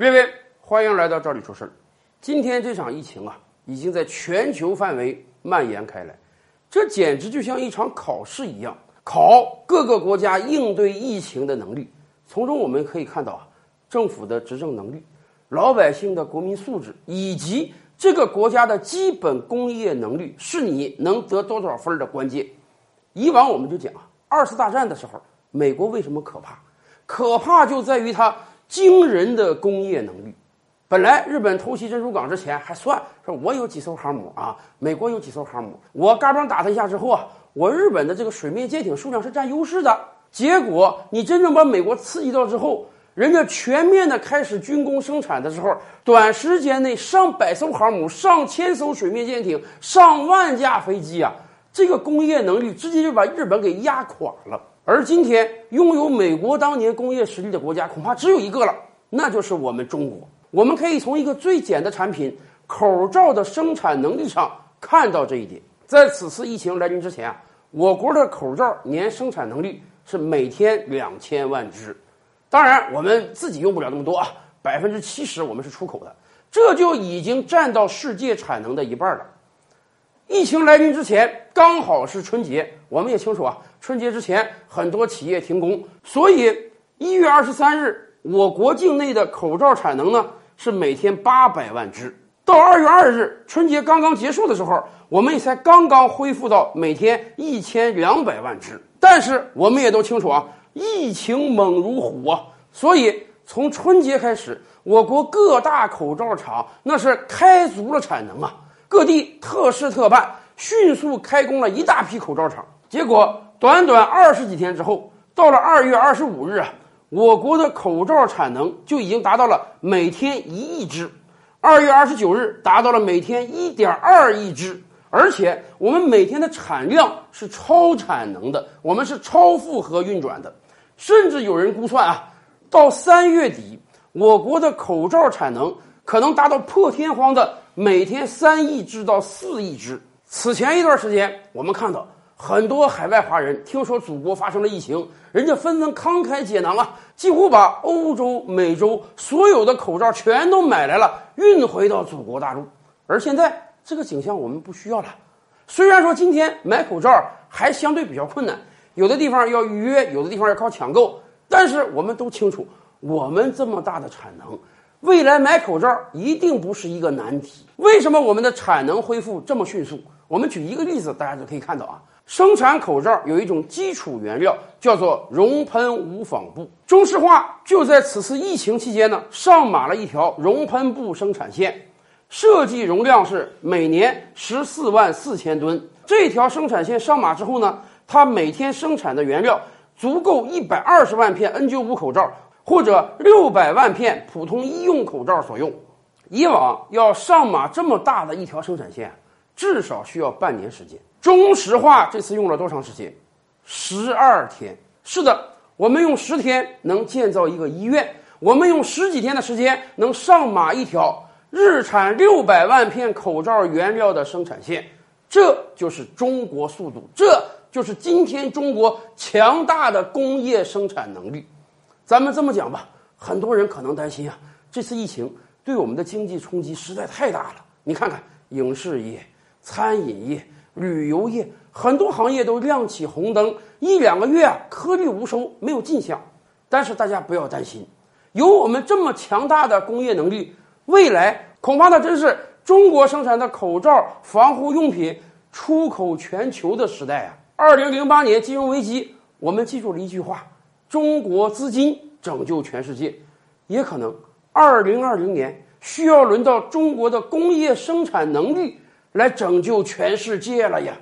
各位，欢迎来到这里说事儿。今天这场疫情啊，已经在全球范围蔓延开来，这简直就像一场考试一样，考各个国家应对疫情的能力。从中我们可以看到啊，政府的执政能力、老百姓的国民素质，以及这个国家的基本工业能力，是你能得多少分的关键。以往我们就讲啊，二次大战的时候，美国为什么可怕？可怕就在于它。惊人的工业能力，本来日本偷袭珍珠港之前还算说，我有几艘航母啊，美国有几艘航母，我嘎嘣打他一下之后啊，我日本的这个水面舰艇数量是占优势的。结果你真正把美国刺激到之后，人家全面的开始军工生产的时候，短时间内上百艘航母、上千艘水面舰艇、上万架飞机啊，这个工业能力直接就把日本给压垮了。而今天拥有美国当年工业实力的国家，恐怕只有一个了，那就是我们中国。我们可以从一个最简的产品——口罩的生产能力上看到这一点。在此次疫情来临之前啊，我国的口罩年生产能力是每天两千万只。当然，我们自己用不了那么多啊，百分之七十我们是出口的，这就已经占到世界产能的一半了。疫情来临之前，刚好是春节，我们也清楚啊。春节之前，很多企业停工，所以一月二十三日，我国境内的口罩产能呢是每天八百万只。到二月二日，春节刚刚结束的时候，我们也才刚刚恢复到每天一千两百万只。但是我们也都清楚啊，疫情猛如虎啊，所以从春节开始，我国各大口罩厂那是开足了产能啊。各地特事特办，迅速开工了一大批口罩厂。结果短短二十几天之后，到了二月二十五日啊，我国的口罩产能就已经达到了每天一亿只。二月二十九日达到了每天一点二亿只，而且我们每天的产量是超产能的，我们是超负荷运转的。甚至有人估算啊，到三月底，我国的口罩产能可能达到破天荒的。每天三亿只到四亿只。此前一段时间，我们看到很多海外华人听说祖国发生了疫情，人家纷纷慷慨解囊啊，几乎把欧洲、美洲所有的口罩全都买来了，运回到祖国大陆。而现在这个景象我们不需要了。虽然说今天买口罩还相对比较困难，有的地方要预约，有的地方要靠抢购，但是我们都清楚，我们这么大的产能。未来买口罩一定不是一个难题。为什么我们的产能恢复这么迅速？我们举一个例子，大家就可以看到啊。生产口罩有一种基础原料叫做熔喷无纺布。中石化就在此次疫情期间呢，上马了一条熔喷布生产线，设计容量是每年十四万四千吨。这条生产线上马之后呢，它每天生产的原料足够一百二十万片 N95 口罩。或者六百万片普通医用口罩所用，以往要上马这么大的一条生产线，至少需要半年时间。中石化这次用了多长时间？十二天。是的，我们用十天能建造一个医院，我们用十几天的时间能上马一条日产六百万片口罩原料的生产线。这就是中国速度，这就是今天中国强大的工业生产能力。咱们这么讲吧，很多人可能担心啊，这次疫情对我们的经济冲击实在太大了。你看看影视业、餐饮业、旅游业，很多行业都亮起红灯，一两个月啊颗粒无收，没有进项。但是大家不要担心，有我们这么强大的工业能力，未来恐怕那真是中国生产的口罩、防护用品出口全球的时代啊！二零零八年金融危机，我们记住了一句话。中国资金拯救全世界，也可能二零二零年需要轮到中国的工业生产能力来拯救全世界了呀。